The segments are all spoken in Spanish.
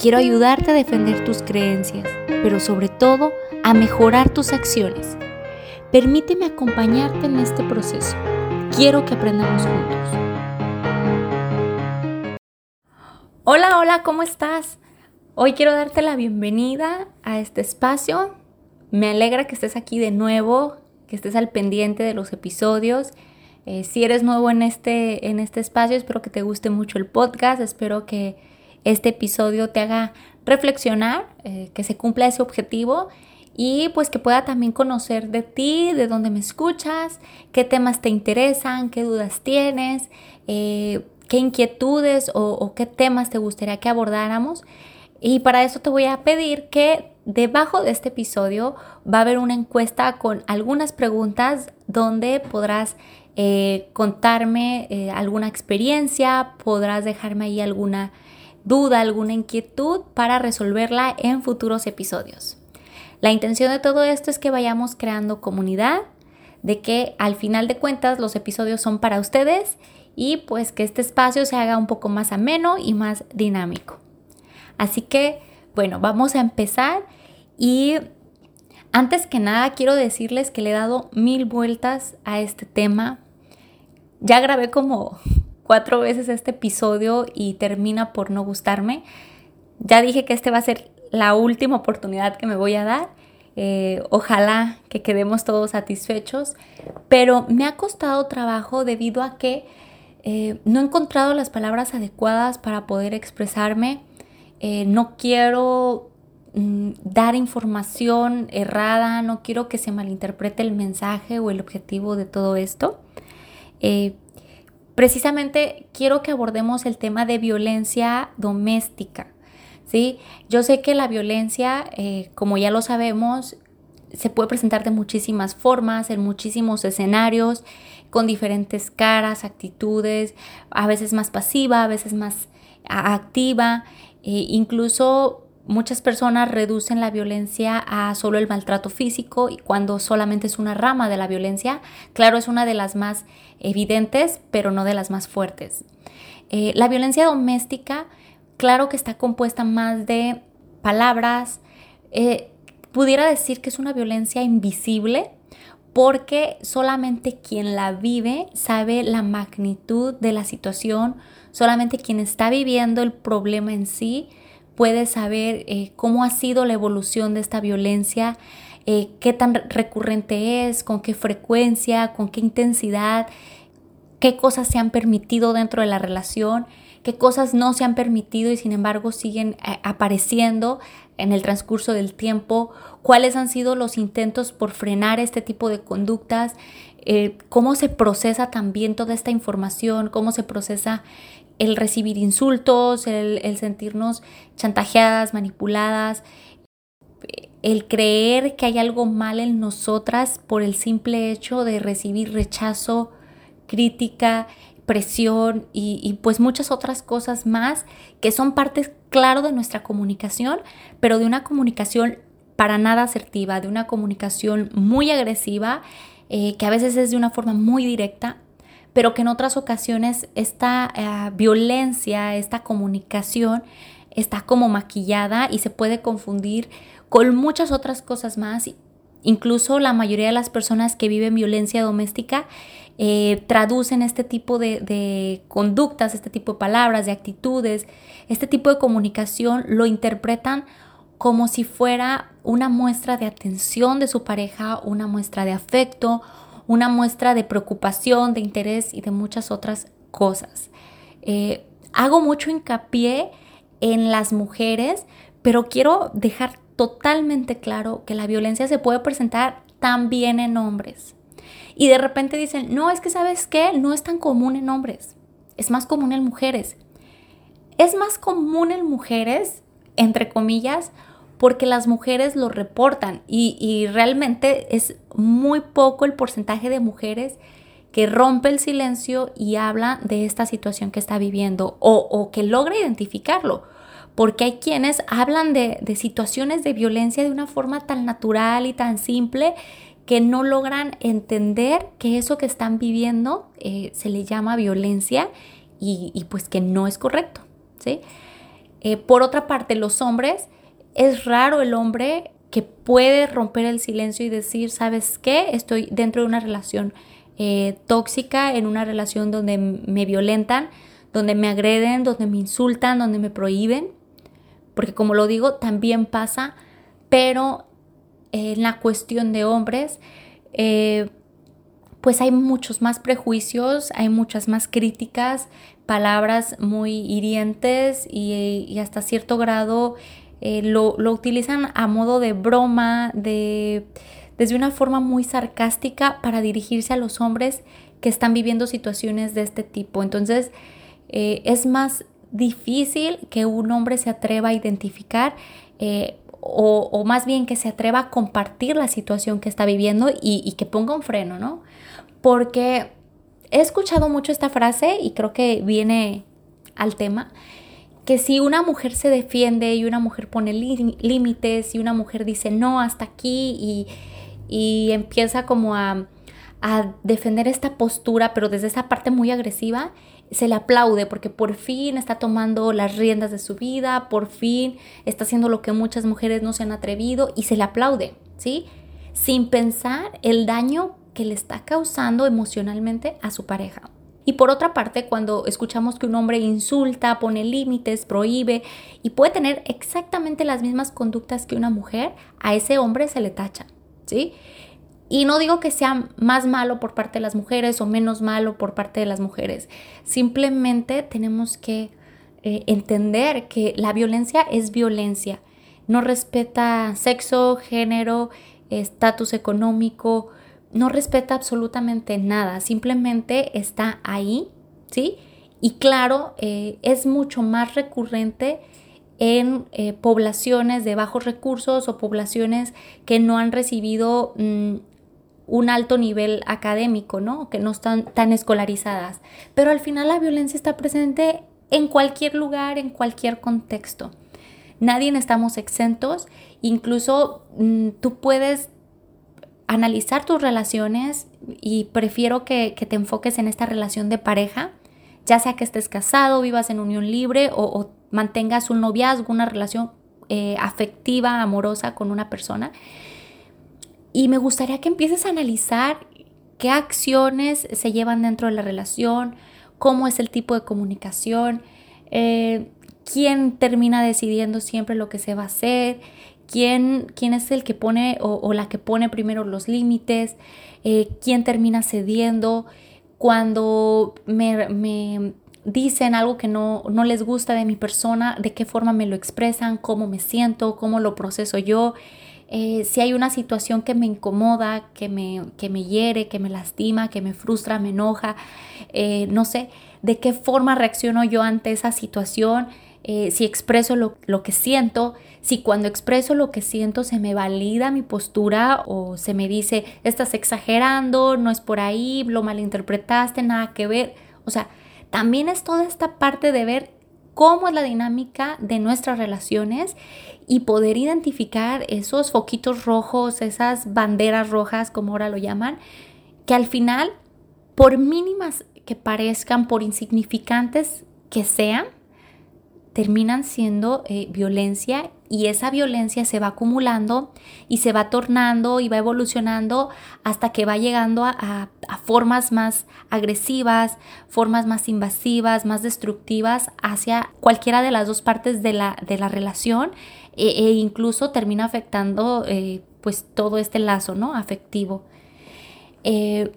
Quiero ayudarte a defender tus creencias, pero sobre todo a mejorar tus acciones. Permíteme acompañarte en este proceso. Quiero que aprendamos juntos. Hola, hola, ¿cómo estás? Hoy quiero darte la bienvenida a este espacio. Me alegra que estés aquí de nuevo, que estés al pendiente de los episodios. Eh, si eres nuevo en este, en este espacio, espero que te guste mucho el podcast, espero que este episodio te haga reflexionar, eh, que se cumpla ese objetivo y pues que pueda también conocer de ti, de dónde me escuchas, qué temas te interesan, qué dudas tienes, eh, qué inquietudes o, qué temas te gustaría que abordáramos. Y para eso te voy a pedir que debajo de este episodio va a haber una encuesta con algunas preguntas donde podrás eh, contarme alguna experiencia, podrás dejarme ahí alguna duda, alguna inquietud para resolverla en futuros episodios. La intención de todo esto es que vayamos creando comunidad, de que al final de cuentas los episodios son para ustedes y pues que este espacio se haga un poco más ameno y más dinámico. Así que, bueno, vamos a empezar y antes que nada quiero decirles que le he dado mil vueltas a este tema. Ya grabé como cuatro veces este episodio y termina por no gustarme. Ya dije que este va a ser la última oportunidad que me voy a dar. Eh, ojalá que quedemos todos satisfechos, pero me ha costado trabajo debido a que eh, no he encontrado las palabras adecuadas para poder expresarme. Eh, no quiero mm, dar información errada, no quiero que se malinterprete el mensaje o el objetivo de todo esto precisamente quiero que abordemos el tema de violencia doméstica. ¿sí? Yo sé que la violencia, eh, como ya lo sabemos, se puede presentar de muchísimas formas, en muchísimos escenarios, con diferentes caras, actitudes, a veces más pasiva, a veces más activa, e incluso Muchas personas reducen la violencia a solo el maltrato físico y cuando solamente es una rama de la violencia, claro, es una de las más evidentes, pero no de las más fuertes. Eh, la violencia doméstica, claro que está compuesta más de palabras, eh, pudiera decir que es una violencia invisible porque solamente quien la vive sabe la magnitud de la situación, solamente quien está viviendo el problema en sí puedes saber eh, cómo ha sido la evolución de esta violencia, eh, qué tan recurrente es, con qué frecuencia, con qué intensidad, qué cosas se han permitido dentro de la relación, qué cosas no se han permitido y sin embargo siguen eh, apareciendo en el transcurso del tiempo, cuáles han sido los intentos por frenar este tipo de conductas, cómo se procesa también toda esta información, cómo se procesa el recibir insultos, el, sentirnos chantajeadas, manipuladas, el creer que hay algo mal en nosotras por el simple hecho de recibir rechazo, crítica, presión y, pues muchas otras cosas más que son partes, claro, de nuestra comunicación, pero de una comunicación para nada asertiva, de una comunicación muy agresiva, eh, que a veces es de una forma muy directa, pero que en otras ocasiones esta eh, violencia, esta comunicación está como maquillada y se puede confundir con muchas otras cosas más. Incluso la mayoría de las personas que viven violencia doméstica eh, traducen este tipo de, de, conductas, este tipo de palabras, de actitudes, este tipo de comunicación, lo interpretan como si fuera una muestra de atención de su pareja, una muestra de afecto, una muestra de preocupación, de interés y de muchas otras cosas. Eh, hago mucho hincapié en las mujeres, pero quiero dejar totalmente claro que la violencia se puede presentar también en hombres. Y de repente dicen, no, es que sabes qué, no es tan común en hombres, es más común en mujeres. Es más común en mujeres, entre comillas, porque las mujeres lo reportan y, realmente es muy poco el porcentaje de mujeres que rompe el silencio y habla de esta situación que está viviendo o, que logra identificarlo. Porque hay quienes hablan de, situaciones de violencia de una forma tan natural y tan simple que no logran entender que eso que están viviendo eh, se le llama violencia y, pues que no es correcto. ¿sí? Eh, por otra parte, los hombres es raro el hombre que puede romper el silencio y decir, ¿sabes qué? Estoy dentro de una relación eh, tóxica, en una relación donde me violentan, donde me agreden, donde me insultan, donde me prohíben. Porque como lo digo, también pasa, pero en la cuestión de hombres, eh, pues hay muchos más prejuicios, hay muchas más críticas, palabras muy hirientes y hasta cierto grado eh, lo, utilizan a modo de broma, de, desde una forma muy sarcástica para dirigirse a los hombres que están viviendo situaciones de este tipo. Entonces, eh, es más difícil que un hombre se atreva a identificar eh, o, más bien que se atreva a compartir la situación que está viviendo y que ponga un freno, ¿no? Porque he escuchado mucho esta frase y creo que viene al tema que si una mujer se defiende y una mujer pone límites y una mujer dice no hasta aquí y, empieza como a, a, defender esta postura, pero desde esa parte muy agresiva, se le aplaude porque por fin está tomando las riendas de su vida, por fin está haciendo lo que muchas mujeres no se han atrevido y se le aplaude, ¿sí? Sin pensar el daño que le está causando emocionalmente a su pareja. Y por otra parte, cuando escuchamos que un hombre insulta, pone límites, prohíbe y puede tener exactamente las mismas conductas que una mujer, a ese hombre se le tacha, ¿sí? Y no digo que sea más malo por parte de las mujeres o menos malo por parte de las mujeres. Simplemente tenemos que eh, entender que la violencia es violencia. No respeta sexo, género, estatus económico, no respeta absolutamente nada, simplemente está ahí, ¿sí? Y claro, eh, es mucho más recurrente en eh, poblaciones de bajos recursos o poblaciones que no han recibido mm, un alto nivel académico, ¿no? Que no están tan escolarizadas. Pero al final la violencia está presente en cualquier lugar, en cualquier contexto. Nadie estamos exentos, incluso mm, tú puedes analizar tus relaciones y prefiero que, te enfoques en esta relación de pareja, ya sea que estés casado, vivas en unión libre o, mantengas un noviazgo, una relación eh, afectiva, amorosa con una persona. Y me gustaría que empieces a analizar qué acciones se llevan dentro de la relación, cómo es el tipo de comunicación, eh, quién termina decidiendo siempre lo que se va a hacer, quién, quién es el que pone o, la que pone primero los límites, eh, quién termina cediendo, cuando me, dicen algo que no, no, les gusta de mi persona, de qué forma me lo expresan, cómo me siento, cómo lo proceso yo. Eh, si hay una situación que me incomoda, que me, que me hiere, que me lastima, que me frustra, me enoja, eh, no sé, de qué forma reacciono yo ante esa situación, si expreso lo, lo que siento, si cuando expreso lo que siento se me valida mi postura o se me dice, estás exagerando, no es por ahí, lo malinterpretaste, nada que ver. O sea, también es toda esta parte de ver cómo es la dinámica de nuestras relaciones y poder identificar esos foquitos rojos, esas banderas rojas, como ahora lo llaman, que al final, por mínimas que parezcan, por insignificantes que sean, terminan siendo eh, violencia y esa violencia se va acumulando y se va tornando y va evolucionando hasta que va llegando a, formas más agresivas, formas más invasivas, más destructivas hacia cualquiera de las dos partes de la, de la relación e, e incluso termina afectando eh, pues todo este lazo ¿no? afectivo. Eh,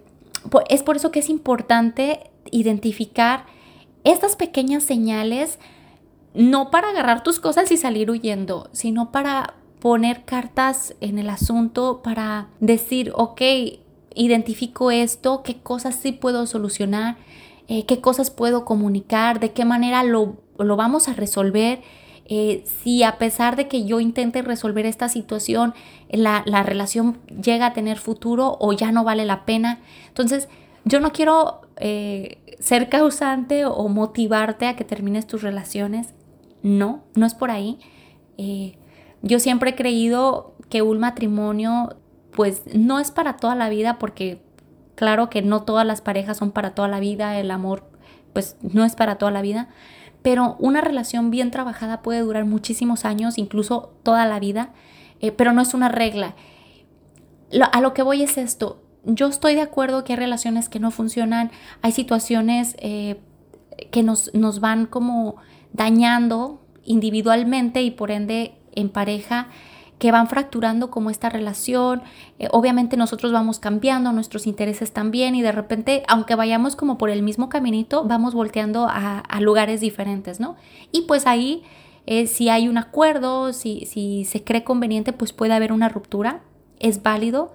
es por eso que es importante identificar estas pequeñas señales no para agarrar tus cosas y salir huyendo, sino para poner cartas en el asunto, para decir, ok, identifico esto, qué cosas sí puedo solucionar, eh, qué cosas puedo comunicar, de qué manera lo, vamos a resolver, eh, si a pesar de que yo intente resolver esta situación, la, relación llega a tener futuro o ya no vale la pena. Entonces, yo no quiero eh, ser causante o motivarte a que termines tus relaciones. No, no es por ahí. Eh, yo siempre he creído que un matrimonio pues no es para toda la vida porque claro que no todas las parejas son para toda la vida, el amor pues no es para toda la vida, pero una relación bien trabajada puede durar muchísimos años, incluso toda la vida, eh, pero no es una regla. a lo que voy es esto, yo estoy de acuerdo que hay relaciones que no funcionan, hay situaciones eh, que nos, nos van como dañando individualmente y por ende en pareja que van fracturando como esta relación. Eh, obviamente nosotros vamos cambiando, nuestros intereses también y de repente, aunque vayamos como por el mismo caminito, vamos volteando a, lugares diferentes, ¿no? Y pues ahí, eh, si hay un acuerdo, si, si se cree conveniente, pues puede haber una ruptura, es válido.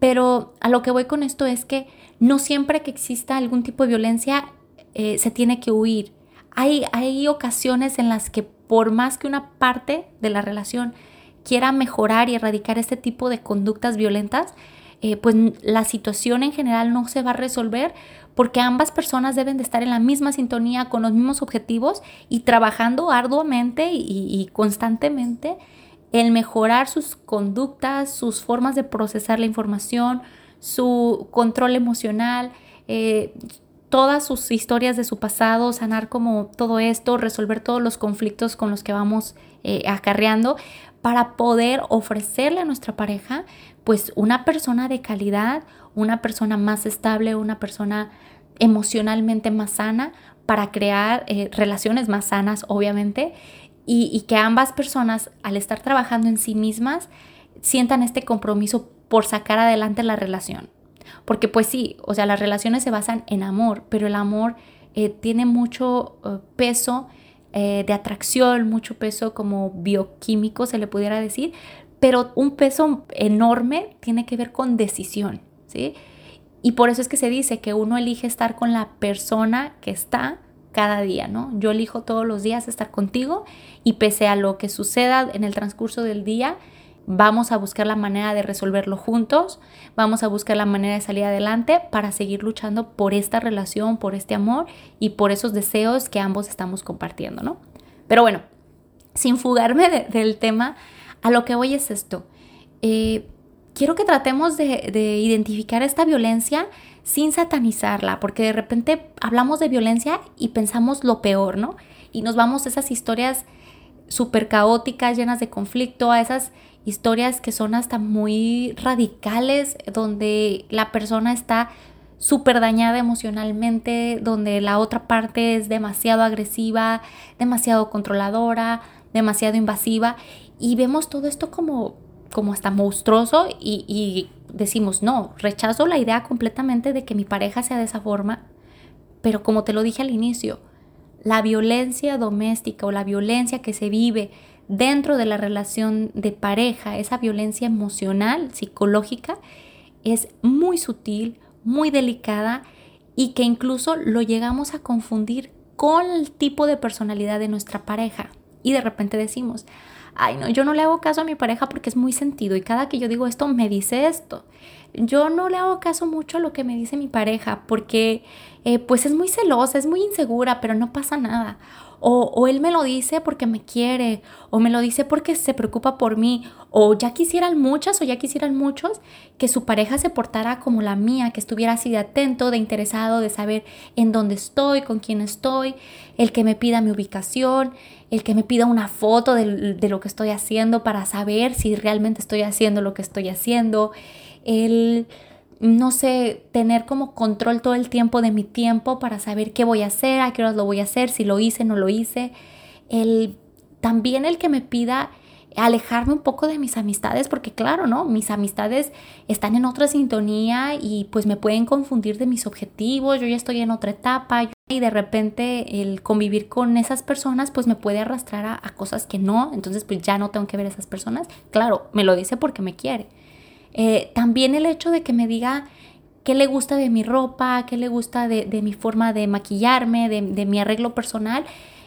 Pero a lo que voy con esto es que no siempre que exista algún tipo de violencia eh, se tiene que huir. Hay, hay ocasiones en las que por más que una parte de la relación quiera mejorar y erradicar este tipo de conductas violentas, eh, pues la situación en general no se va a resolver porque ambas personas deben de estar en la misma sintonía con los mismos objetivos y trabajando arduamente y, constantemente en mejorar sus conductas, sus formas de procesar la información, su control emocional, eh, todas sus historias de su pasado, sanar como todo esto, resolver todos los conflictos con los que vamos eh, acarreando para poder ofrecerle a nuestra pareja pues una persona de calidad, una persona más estable, una persona emocionalmente más sana para crear eh, relaciones más sanas, obviamente, y, y, que ambas personas, al estar trabajando en sí mismas, sientan este compromiso por sacar adelante la relación. Porque pues sí, o sea, las relaciones se basan en amor, pero el amor eh, tiene mucho eh, peso eh, de atracción, mucho peso como bioquímico, se le pudiera decir, pero un peso enorme tiene que ver con decisión, ¿sí? Y por eso es que se dice que uno elige estar con la persona que está cada día, ¿no? Yo elijo todos los días estar contigo y pese a lo que suceda en el transcurso del día, vamos a buscar la manera de resolverlo juntos, vamos a buscar la manera de salir adelante para seguir luchando por esta relación, por este amor y por esos deseos que ambos estamos compartiendo, ¿no? Pero bueno, sin fugarme del tema, a lo que voy es esto. Eh, quiero que tratemos de, de identificar esta violencia sin satanizarla, porque de repente hablamos de violencia y pensamos lo peor, ¿no? Y nos vamos a esas historias súper caóticas, llenas de conflicto, a esas historias que son hasta muy radicales, donde la persona está súper dañada emocionalmente, donde la otra parte es demasiado agresiva, demasiado controladora, demasiado invasiva, y vemos todo esto como, como hasta monstruoso y, y decimos, no, rechazo la idea completamente de que mi pareja sea de esa forma, pero como te lo dije al inicio, la violencia doméstica o la violencia que se vive dentro de la relación de pareja, esa violencia emocional, psicológica, es muy sutil, muy delicada y que incluso lo llegamos a confundir con el tipo de personalidad de nuestra pareja. Y de repente decimos, ay no, yo no le hago caso a mi pareja porque es muy sentido y cada que yo digo esto me dice esto. Yo no le hago caso mucho a lo que me dice mi pareja porque eh, pues es muy celosa, es muy insegura, pero no pasa nada. O, él me lo dice porque me quiere, o me lo dice porque se preocupa por mí, o ya quisieran muchas o ya quisieran muchos que su pareja se portara como la mía, que estuviera así de atento, de interesado, de saber en dónde estoy, con quién estoy, el que me pida mi ubicación, el que me pida una foto de, de lo que estoy haciendo para saber si realmente estoy haciendo lo que estoy haciendo, el no sé, tener como control todo el tiempo de mi tiempo para saber qué voy a hacer, a qué horas lo voy a hacer, si lo hice, no lo hice. El, también el que me pida alejarme un poco de mis amistades, porque claro, ¿no? Mis amistades están en otra sintonía y pues me pueden confundir de mis objetivos, yo ya estoy en otra etapa y de repente el convivir con esas personas pues me puede arrastrar a, a cosas que no, entonces pues ya no tengo que ver a esas personas. Claro, me lo dice porque me quiere. Eh, también el hecho de que me diga qué le gusta de mi ropa, qué le gusta de, mi forma de maquillarme, de, mi arreglo personal,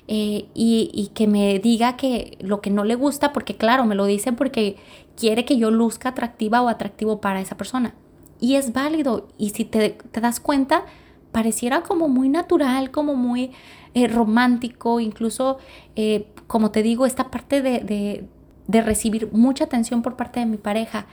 eh, y, que me diga que lo que no le gusta, porque claro, me lo dice porque quiere que yo luzca atractiva o atractivo para esa persona. Y es válido. Y si te, das cuenta, pareciera como muy natural, como muy eh, romántico, incluso, como te digo, esta parte de, recibir mucha atención por parte de mi pareja.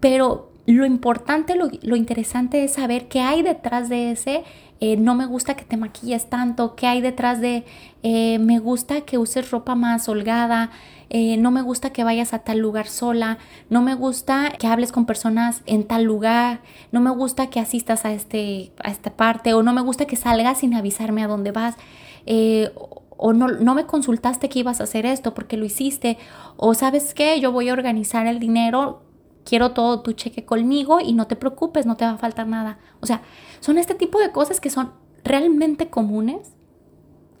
Pero lo importante, lo, interesante es saber qué hay detrás de ese eh, no me gusta que te maquilles tanto, qué hay detrás de eh, me gusta que uses ropa más holgada, eh, no me gusta que vayas a tal lugar sola, no me gusta que hables con personas en tal lugar, no me gusta que asistas a, este, a esta parte o no me gusta que salgas sin avisarme a dónde vas. o no, no me consultaste que ibas a hacer esto porque lo hiciste, o sabes qué, yo voy a organizar el dinero quiero todo tu cheque conmigo y no te preocupes, no te va a faltar nada. O sea, son este tipo de cosas que son realmente comunes,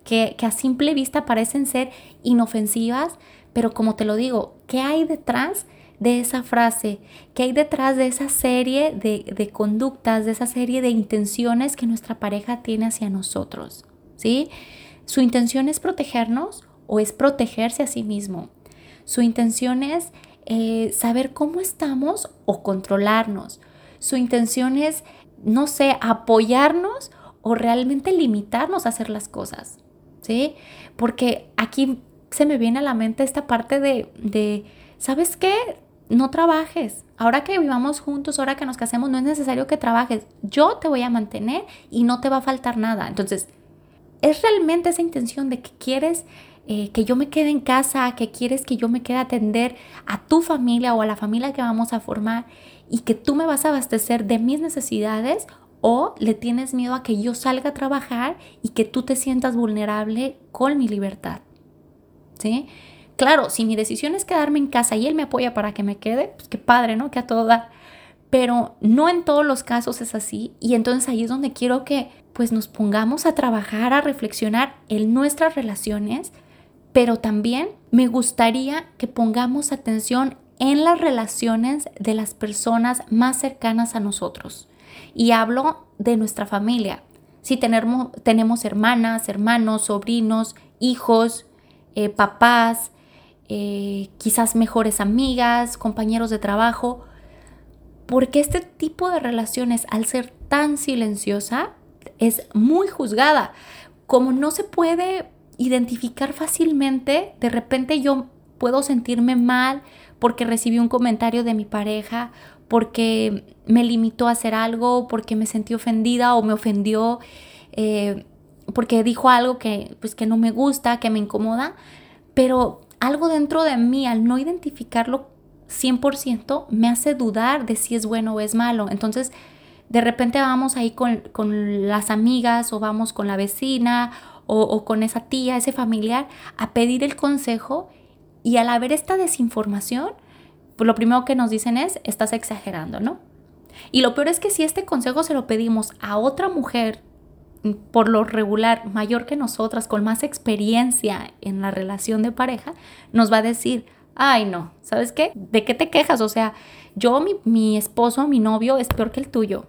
que, a simple vista parecen ser inofensivas, pero como te lo digo, ¿qué hay detrás de esa frase? ¿Qué hay detrás de esa serie de, de conductas, de esa serie de intenciones que nuestra pareja tiene hacia nosotros? ¿Sí? Su intención es protegernos o es protegerse a sí mismo. Su intención es eh, saber cómo estamos o controlarnos. Su intención es, no sé, apoyarnos o realmente limitarnos a hacer las cosas, ¿sí? Porque aquí se me viene a la mente esta parte de, de ¿sabes qué? No trabajes. Ahora que vivamos juntos, ahora que nos casemos, no es necesario que trabajes. Yo te voy a mantener y no te va a faltar nada. Entonces, es realmente esa intención de que quieres eh, que yo me quede en casa, que quieres que yo me quede a atender a tu familia o a la familia que vamos a formar y que tú me vas a abastecer de mis necesidades o le tienes miedo a que yo salga a trabajar y que tú te sientas vulnerable con mi libertad. ¿Sí? Claro, si mi decisión es quedarme en casa y él me apoya para que me quede, pues qué padre, ¿no? Que a todo dar. Pero no en todos los casos es así y entonces ahí es donde quiero que pues nos pongamos a trabajar, a reflexionar en nuestras relaciones, pero también me gustaría que pongamos atención en las relaciones de las personas más cercanas a nosotros. Y hablo de nuestra familia. Si tenemos, hermanas, hermanos, sobrinos, hijos, eh, papás, eh, quizás mejores amigas, compañeros de trabajo, porque este tipo de relaciones, al ser tan silenciosa, es muy juzgada. Como no se puede identificar fácilmente, de repente yo puedo sentirme mal porque recibí un comentario de mi pareja, porque me limitó a hacer algo, porque me sentí ofendida o me ofendió, eh, porque dijo algo que, pues, que no me gusta, que me incomoda, pero algo dentro de mí, al no identificarlo 100%, me hace dudar de si es bueno o es malo. Entonces, de repente vamos ahí con, con las amigas o vamos con la vecina o, con esa tía, ese familiar, a pedir el consejo y al haber esta desinformación, pues lo primero que nos dicen es, estás exagerando, ¿no? Y lo peor es que si este consejo se lo pedimos a otra mujer, mm, por lo regular mayor que nosotras, con más experiencia en la relación de pareja, nos va a decir, ay no, ¿sabes qué? ¿De qué te quejas? O sea, yo, mi, mi esposo, mi novio es peor que el tuyo.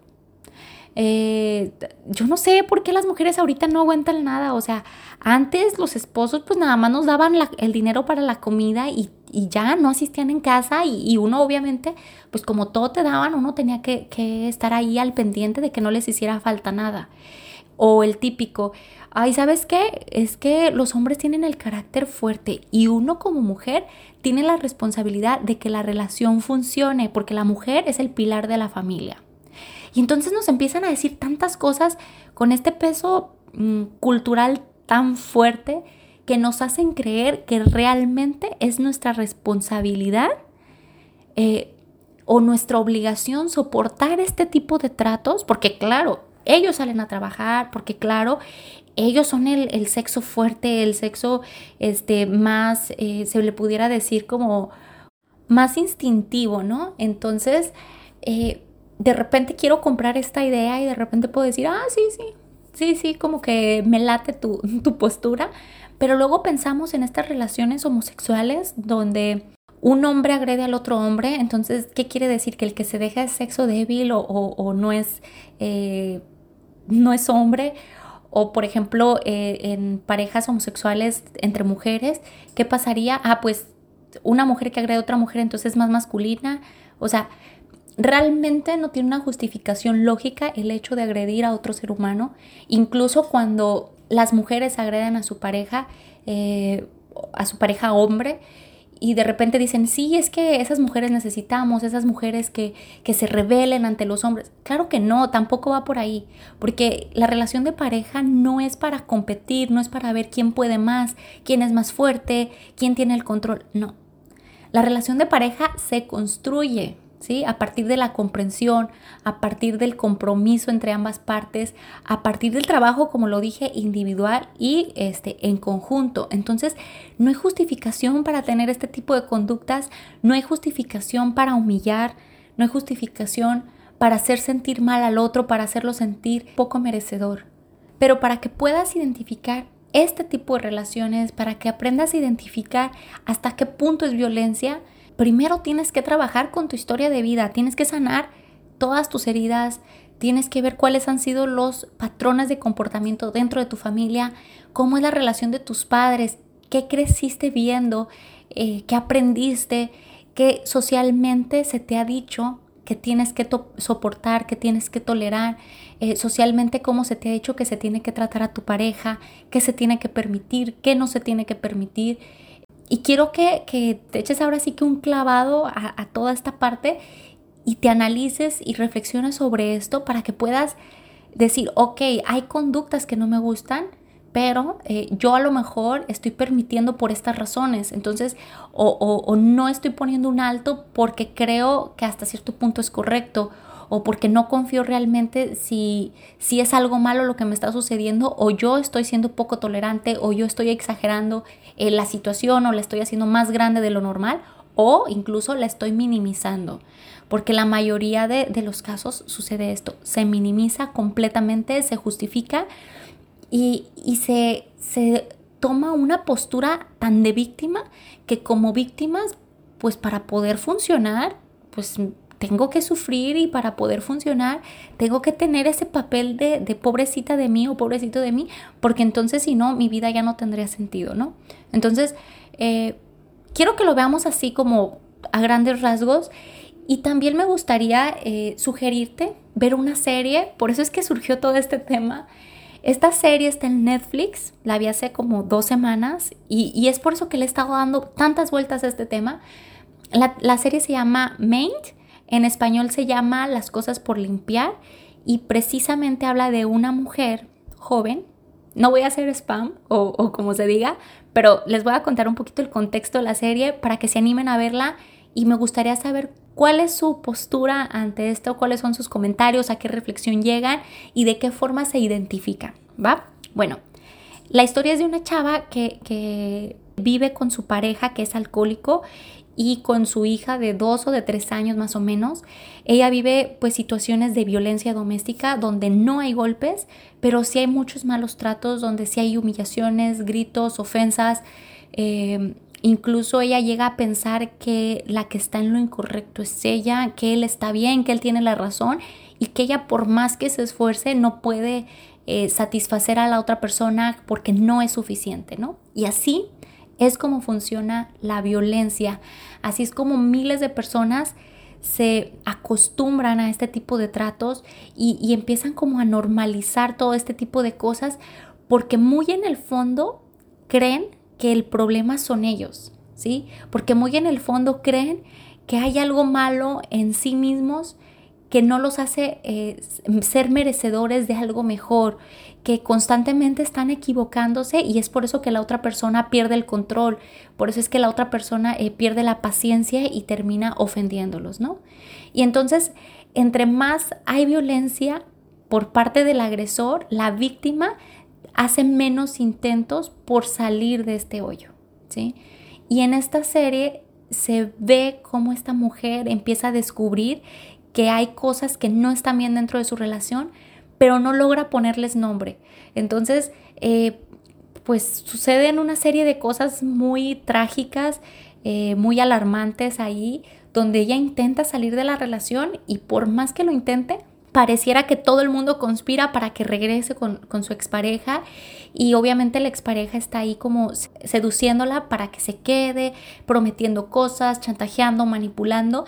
Eh, yo no sé por qué las mujeres ahorita no aguantan nada. O sea, antes los esposos pues nada más nos daban el dinero para la comida y, ya no asistían en casa y, uno obviamente pues como todo te daban uno tenía que, que, estar ahí al pendiente de que no les hiciera falta nada. O el típico, ay, ¿sabes qué? Es que los hombres tienen el carácter fuerte y uno como mujer tiene la responsabilidad de que la relación funcione porque la mujer es el pilar de la familia. Y entonces nos empiezan a decir tantas cosas con este peso mm, cultural tan fuerte que nos hacen creer que realmente es nuestra responsabilidad eh, o nuestra obligación soportar este tipo de tratos, porque claro, ellos salen a trabajar, porque claro, ellos son el, sexo fuerte, el sexo este, más, eh, se le pudiera decir como más instintivo, ¿no? Entonces, eh, de repente quiero comprar esta idea y de repente puedo decir, ah, sí, sí, sí, sí, como que me late tu, tu postura, pero luego pensamos en estas relaciones homosexuales donde un hombre agrede al otro hombre, entonces, ¿qué quiere decir? Que el que se deja es sexo débil o, no, es, eh, no es hombre, O por ejemplo, eh, en parejas homosexuales entre mujeres, ¿qué pasaría? Ah, pues una mujer que agrede a otra mujer entonces es más masculina. O sea, realmente no tiene una justificación lógica el hecho de agredir a otro ser humano. Incluso cuando las mujeres agreden a su pareja, eh, a su pareja hombre, y de repente dicen, sí, es que esas mujeres necesitamos, esas mujeres que, que se rebelen ante los hombres. Claro que no, tampoco va por ahí, porque la relación de pareja no es para competir, no es para ver quién puede más, quién es más fuerte, quién tiene el control, no. La relación de pareja se construye, a partir de la comprensión, a partir del compromiso entre ambas partes, a partir del trabajo, como lo dije, individual y este, en conjunto. Entonces, no hay justificación para tener este tipo de conductas, no hay justificación para humillar, no hay justificación para hacer sentir mal al otro, para hacerlo sentir poco merecedor. Pero para que puedas identificar este tipo de relaciones, para que aprendas a identificar hasta qué punto es violencia, primero tienes que trabajar con tu historia de vida, tienes que sanar todas tus heridas, tienes que ver cuáles han sido los patrones de comportamiento dentro de tu familia, cómo es la relación de tus padres, qué creciste viendo, eh, qué aprendiste, qué socialmente se te ha dicho que tienes que soportar, que tienes que tolerar, eh, socialmente cómo se te ha dicho que se tiene que tratar a tu pareja, qué se tiene que permitir, qué no se tiene que permitir y quiero que, te eches ahora sí que un clavado a, toda esta parte y te analices y reflexiones sobre esto para que puedas decir, ok, hay conductas que no me gustan, pero eh, yo a lo mejor estoy permitiendo por estas razones. Entonces, o, o, no estoy poniendo un alto porque creo que hasta cierto punto es correcto o porque no confío realmente si, si es algo malo lo que me está sucediendo o yo estoy siendo poco tolerante o yo estoy exagerando eh, la situación o la estoy haciendo más grande de lo normal o incluso la estoy minimizando. Porque la mayoría de, los casos sucede esto, se minimiza completamente, se justifica y, se, se toma una postura tan de víctima que como víctimas, pues para poder funcionar, pues tengo que sufrir y para poder funcionar tengo que tener ese papel de, pobrecita de mí o pobrecito de mí, porque entonces si no, mi vida ya no tendría sentido, ¿no? Entonces, eh, quiero que lo veamos así como a grandes rasgos y también me gustaría eh, sugerirte ver una serie, por eso es que surgió todo este tema. Esta serie está en Netflix, la vi hace como dos semanas y, y es por eso que le he estado dando tantas vueltas a este tema. La, la serie se llama Maint en español se llama Las cosas por limpiar y precisamente habla de una mujer joven. No voy a hacer spam o, como se diga, pero les voy a contar un poquito el contexto de la serie para que se animen a verla y me gustaría saber cuál es su postura ante esto, cuáles son sus comentarios, a qué reflexión llegan y de qué forma se identifican, ¿va? Bueno, la historia es de una chava que, que vive con su pareja que es alcohólico y con su hija de dos o de tres años más o menos. Ella vive pues situaciones de violencia doméstica donde no hay golpes, pero sí hay muchos malos tratos, donde sí hay humillaciones, gritos, ofensas. Em, incluso ella llega a pensar que la que está en lo incorrecto es ella, que él está bien, que él tiene la razón y que ella por más que se esfuerce no puede eh, satisfacer a la otra persona porque no es suficiente, ¿no? Y así es como funciona la violencia. Así es como miles de personas se acostumbran a este tipo de tratos y, empiezan como a normalizar todo este tipo de cosas porque muy en el fondo creen que el problema son ellos, ¿sí? Porque muy en el fondo creen que hay algo malo en sí mismos que no los hace eh, ser merecedores de algo mejor, que constantemente están equivocándose y es por eso que la otra persona pierde el control, por eso es que la otra persona eh, pierde la paciencia y termina ofendiéndolos, ¿no? Y entonces, entre más hay violencia por parte del agresor, la víctima hace menos intentos por salir de este hoyo, ¿sí? Y en esta serie se ve cómo esta mujer empieza a descubrir que hay cosas que no están bien dentro de su relación, pero no logra ponerles nombre. Entonces, eh, pues suceden una serie de cosas muy trágicas, eh, muy alarmantes ahí, donde ella intenta salir de la relación y por más que lo intente, pareciera que todo el mundo conspira para que regrese con, su expareja y obviamente la expareja está ahí como seduciéndola para que se quede, prometiendo cosas, chantajeando, manipulando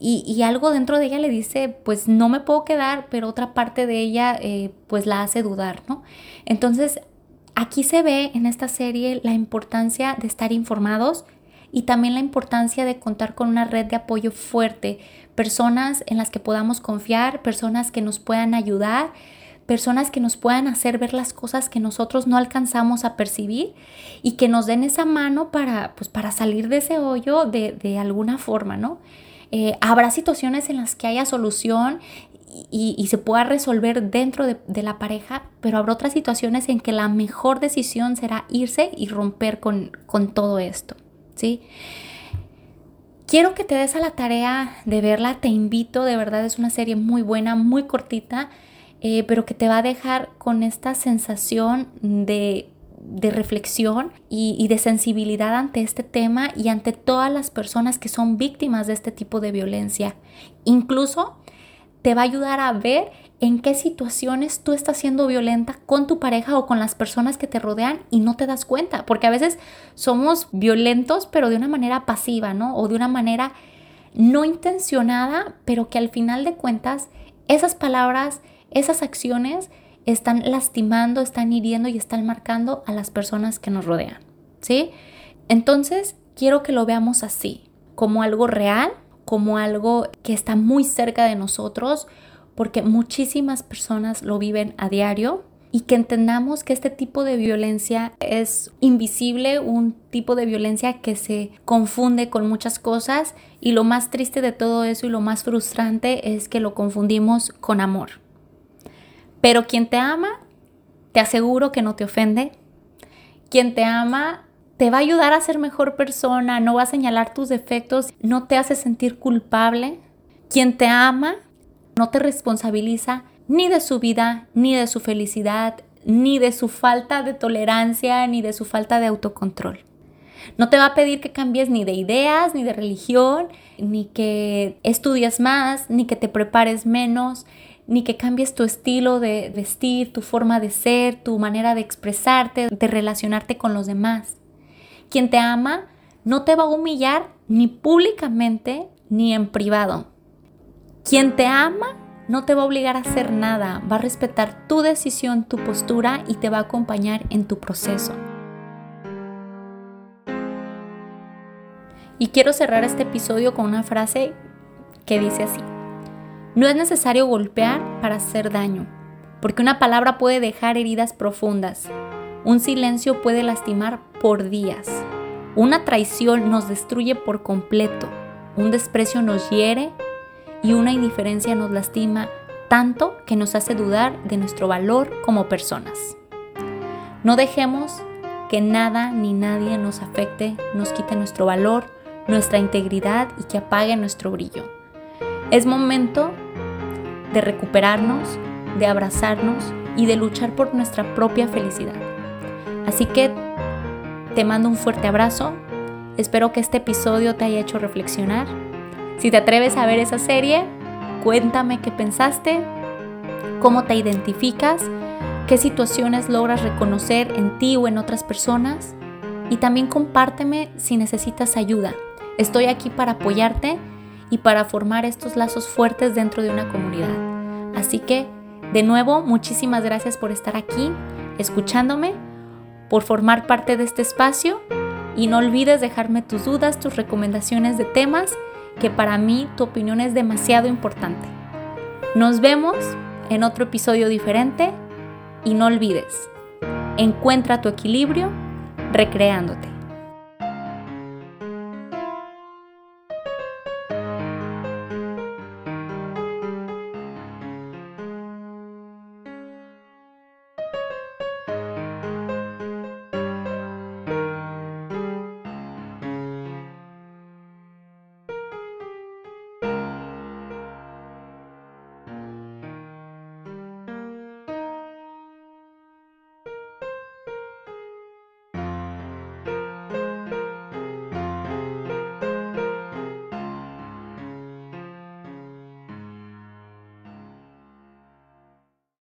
y, algo dentro de ella le dice pues no me puedo quedar, pero otra parte de ella eh, pues la hace dudar, ¿no? Entonces aquí se ve en esta serie la importancia de estar informados y también la importancia de contar con una red de apoyo fuerte, personas en las que podamos confiar, personas que nos puedan ayudar, personas que nos puedan hacer ver las cosas que nosotros no alcanzamos a percibir y que nos den esa mano para, pues, para salir de ese hoyo de, alguna forma, ¿no? Eh, habrá situaciones en las que haya solución y, se pueda resolver dentro de, de, la pareja, pero habrá otras situaciones en que la mejor decisión será irse y romper con, con todo esto. ¿Sí? Quiero que te des a la tarea de verla, te invito, de verdad es una serie muy buena, muy cortita, eh, pero que te va a dejar con esta sensación de, reflexión y, y, de sensibilidad ante este tema y ante todas las personas que son víctimas de este tipo de violencia. Incluso te va a ayudar a ver en qué situaciones tú estás siendo violenta con tu pareja o con las personas que te rodean y no te das cuenta, porque a veces somos violentos pero de una manera pasiva, ¿no? O de una manera no intencionada, pero que al final de cuentas esas palabras, esas acciones están lastimando, están hiriendo y están marcando a las personas que nos rodean, ¿sí? Entonces, quiero que lo veamos así, como algo real, como algo que está muy cerca de nosotros, porque muchísimas personas lo viven a diario y que entendamos que este tipo de violencia es invisible, un tipo de violencia que se confunde con muchas cosas y lo más triste de todo eso y lo más frustrante es que lo confundimos con amor. Pero quien te ama, te aseguro que no te ofende. Quien te ama te va a ayudar a ser mejor persona, no va a señalar tus defectos, no te hace sentir culpable. Quien te ama no te responsabiliza ni de su vida, ni de su felicidad, ni de su falta de tolerancia, ni de su falta de autocontrol. No te va a pedir que cambies ni de ideas, ni de religión, ni que estudies más, ni que te prepares menos, ni que cambies tu estilo de vestir, tu forma de ser, tu manera de expresarte, de relacionarte con los demás. Quien te ama no te va a humillar ni públicamente ni en privado. Quien te ama no te va a obligar a hacer nada, va a respetar tu decisión, tu postura y te va a acompañar en tu proceso. Y quiero cerrar este episodio con una frase que dice así. No es necesario golpear para hacer daño, porque una palabra puede dejar heridas profundas. Un silencio puede lastimar por días. Una traición nos destruye por completo. Un desprecio nos hiere y una indiferencia nos lastima tanto que nos hace dudar de nuestro valor como personas. No dejemos que nada ni nadie nos afecte, nos quite nuestro valor, nuestra integridad y que apague nuestro brillo. Es momento de recuperarnos, de abrazarnos y de luchar por nuestra propia felicidad. Así que te mando un fuerte abrazo, espero que este episodio te haya hecho reflexionar si te atreves a ver esa serie, cuéntame qué pensaste, cómo te identificas, qué situaciones logras reconocer en ti o en otras personas y también compárteme si necesitas ayuda. Estoy aquí para apoyarte y para formar estos lazos fuertes dentro de una comunidad. Así que, de nuevo, muchísimas gracias por estar aquí, escuchándome, por formar parte de este espacio y no olvides dejarme tus dudas, tus recomendaciones de temas que para mí tu opinión es demasiado importante. Nos vemos en otro episodio diferente y no olvides, encuentra tu equilibrio recreándote.